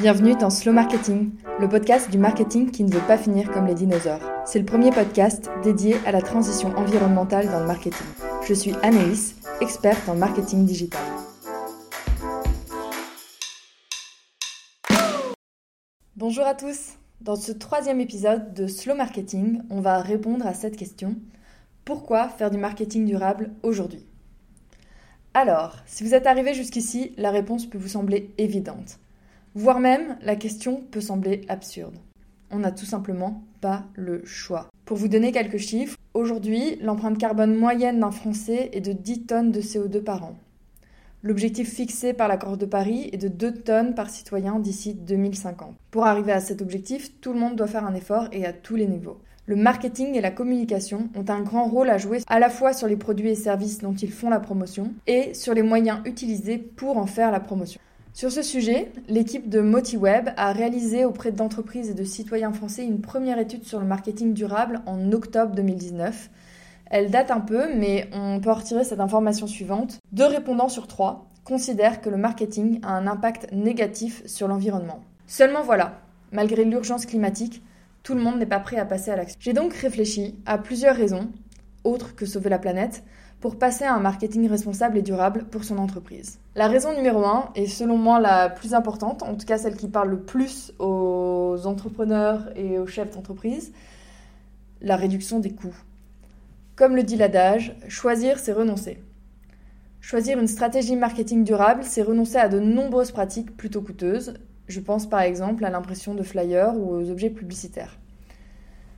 Bienvenue dans Slow Marketing, le podcast du marketing qui ne veut pas finir comme les dinosaures. C'est le premier podcast dédié à la transition environnementale dans le marketing. Je suis Anaïs, experte en marketing digital. Bonjour à tous Dans ce troisième épisode de Slow Marketing, on va répondre à cette question. Pourquoi faire du marketing durable aujourd'hui? Alors, si vous êtes arrivé jusqu'ici, la réponse peut vous sembler évidente. Voire même, la question peut sembler absurde. On n'a tout simplement pas le choix. Pour vous donner quelques chiffres, aujourd'hui, l'empreinte carbone moyenne d'un Français est de 10 tonnes de CO2 par an. L'objectif fixé par l'accord de Paris est de 2 tonnes par citoyen d'ici 2050. Pour arriver à cet objectif, tout le monde doit faire un effort et à tous les niveaux. Le marketing et la communication ont un grand rôle à jouer à la fois sur les produits et services dont ils font la promotion et sur les moyens utilisés pour en faire la promotion. Sur ce sujet, l'équipe de MotiWeb a réalisé auprès d'entreprises et de citoyens français une première étude sur le marketing durable en octobre 2019. Elle date un peu, mais on peut retirer cette information suivante. Deux répondants sur trois considèrent que le marketing a un impact négatif sur l'environnement. Seulement voilà, malgré l'urgence climatique, tout le monde n'est pas prêt à passer à l'action. J'ai donc réfléchi à plusieurs raisons, autres que sauver la planète, pour passer à un marketing responsable et durable pour son entreprise. La raison numéro un, et selon moi la plus importante, en tout cas celle qui parle le plus aux entrepreneurs et aux chefs d'entreprise, la réduction des coûts. Comme le dit l'adage, choisir, c'est renoncer. Choisir une stratégie marketing durable, c'est renoncer à de nombreuses pratiques plutôt coûteuses. Je pense par exemple à l'impression de flyers ou aux objets publicitaires.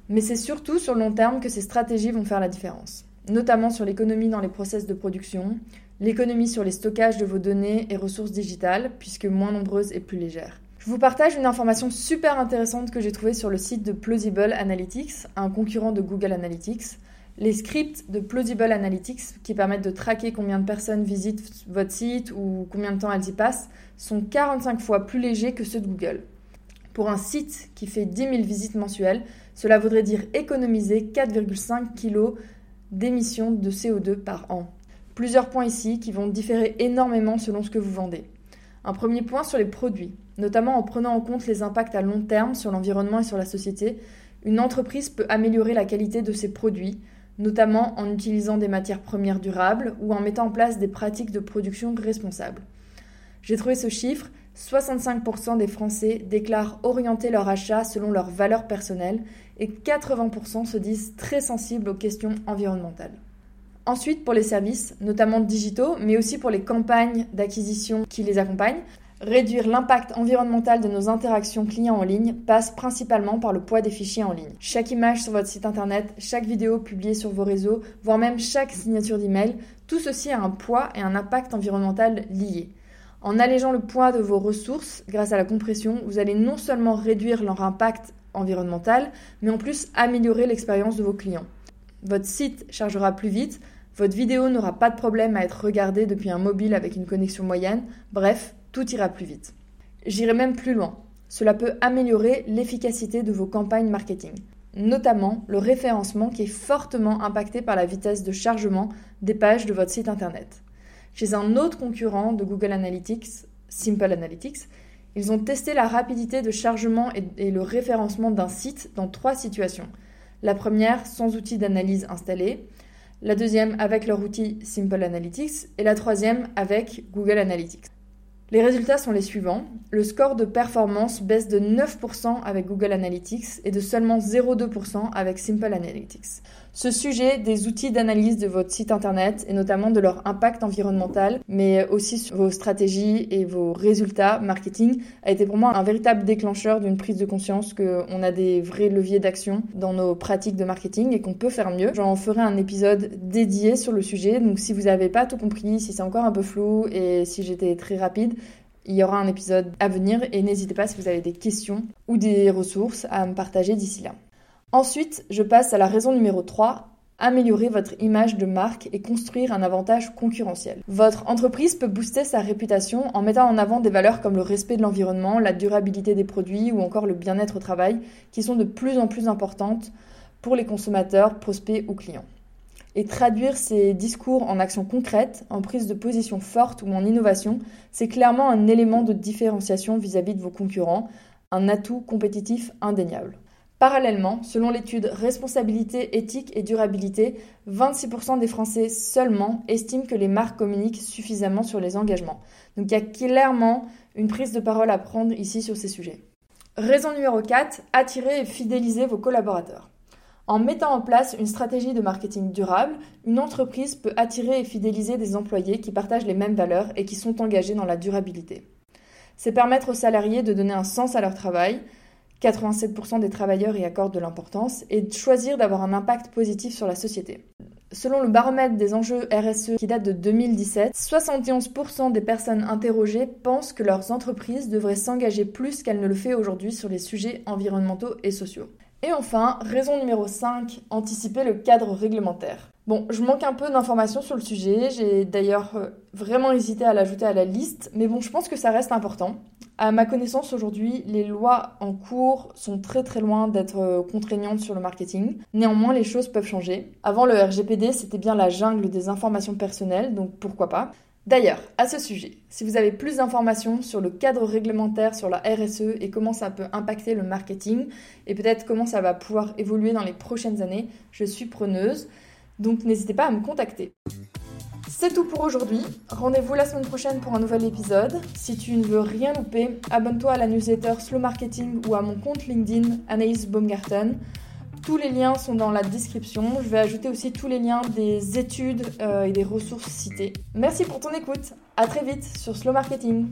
Mais c'est surtout sur le long terme que ces stratégies vont faire la différence notamment sur l'économie dans les process de production, l'économie sur les stockages de vos données et ressources digitales, puisque moins nombreuses et plus légères. Je vous partage une information super intéressante que j'ai trouvée sur le site de Plausible Analytics, un concurrent de Google Analytics. Les scripts de Plausible Analytics, qui permettent de traquer combien de personnes visitent votre site ou combien de temps elles y passent, sont 45 fois plus légers que ceux de Google. Pour un site qui fait 10 000 visites mensuelles, cela voudrait dire économiser 4,5 kg d'émissions de CO2 par an. Plusieurs points ici qui vont différer énormément selon ce que vous vendez. Un premier point sur les produits, notamment en prenant en compte les impacts à long terme sur l'environnement et sur la société, une entreprise peut améliorer la qualité de ses produits, notamment en utilisant des matières premières durables ou en mettant en place des pratiques de production responsables. J'ai trouvé ce chiffre, 65% des Français déclarent orienter leur achat selon leurs valeurs personnelles et 80% se disent très sensibles aux questions environnementales. Ensuite, pour les services, notamment digitaux, mais aussi pour les campagnes d'acquisition qui les accompagnent, réduire l'impact environnemental de nos interactions clients en ligne passe principalement par le poids des fichiers en ligne. Chaque image sur votre site internet, chaque vidéo publiée sur vos réseaux, voire même chaque signature d'email, tout ceci a un poids et un impact environnemental liés. En allégeant le poids de vos ressources grâce à la compression, vous allez non seulement réduire leur impact environnemental, mais en plus améliorer l'expérience de vos clients. Votre site chargera plus vite, votre vidéo n'aura pas de problème à être regardée depuis un mobile avec une connexion moyenne, bref, tout ira plus vite. J'irai même plus loin. Cela peut améliorer l'efficacité de vos campagnes marketing, notamment le référencement qui est fortement impacté par la vitesse de chargement des pages de votre site internet. Chez un autre concurrent de Google Analytics, Simple Analytics, ils ont testé la rapidité de chargement et, le référencement d'un site dans trois situations. La première sans outil d'analyse installé, la deuxième avec leur outil Simple Analytics et la troisième avec Google Analytics. Les résultats sont les suivants. Le score de performance baisse de 9% avec Google Analytics et de seulement 0,2% avec Simple Analytics. Ce sujet des outils d'analyse de votre site internet et notamment de leur impact environnemental, mais aussi sur vos stratégies et vos résultats marketing, a été pour moi un véritable déclencheur d'une prise de conscience qu'on a des vrais leviers d'action dans nos pratiques de marketing et qu'on peut faire mieux. J'en ferai un épisode dédié sur le sujet, donc si vous n'avez pas tout compris, si c'est encore un peu flou et si j'étais très rapide, il y aura un épisode à venir et n'hésitez pas si vous avez des questions ou des ressources à me partager d'ici là. Ensuite, je passe à la raison numéro 3, améliorer votre image de marque et construire un avantage concurrentiel. Votre entreprise peut booster sa réputation en mettant en avant des valeurs comme le respect de l'environnement, la durabilité des produits ou encore le bien-être au travail qui sont de plus en plus importantes pour les consommateurs, prospects ou clients. Et traduire ces discours en actions concrètes, en prise de position forte ou en innovation, c'est clairement un élément de différenciation vis-à-vis -vis de vos concurrents, un atout compétitif indéniable. Parallèlement, selon l'étude Responsabilité, éthique et durabilité, 26% des Français seulement estiment que les marques communiquent suffisamment sur les engagements. Donc il y a clairement une prise de parole à prendre ici sur ces sujets. Raison numéro 4, attirer et fidéliser vos collaborateurs. En mettant en place une stratégie de marketing durable, une entreprise peut attirer et fidéliser des employés qui partagent les mêmes valeurs et qui sont engagés dans la durabilité. C'est permettre aux salariés de donner un sens à leur travail, 87% des travailleurs y accordent de l'importance, et de choisir d'avoir un impact positif sur la société. Selon le baromètre des enjeux RSE qui date de 2017, 71% des personnes interrogées pensent que leurs entreprises devraient s'engager plus qu'elles ne le font aujourd'hui sur les sujets environnementaux et sociaux. Et enfin, raison numéro 5, anticiper le cadre réglementaire. Bon, je manque un peu d'informations sur le sujet, j'ai d'ailleurs euh, vraiment hésité à l'ajouter à la liste, mais bon, je pense que ça reste important. À ma connaissance aujourd'hui, les lois en cours sont très très loin d'être euh, contraignantes sur le marketing. Néanmoins, les choses peuvent changer. Avant le RGPD, c'était bien la jungle des informations personnelles, donc pourquoi pas. D'ailleurs, à ce sujet, si vous avez plus d'informations sur le cadre réglementaire sur la RSE et comment ça peut impacter le marketing et peut-être comment ça va pouvoir évoluer dans les prochaines années, je suis preneuse. Donc n'hésitez pas à me contacter. C'est tout pour aujourd'hui. Rendez-vous la semaine prochaine pour un nouvel épisode. Si tu ne veux rien louper, abonne-toi à la newsletter Slow Marketing ou à mon compte LinkedIn Anaïs Baumgarten. Tous les liens sont dans la description. Je vais ajouter aussi tous les liens des études euh, et des ressources citées. Merci pour ton écoute. À très vite sur Slow Marketing.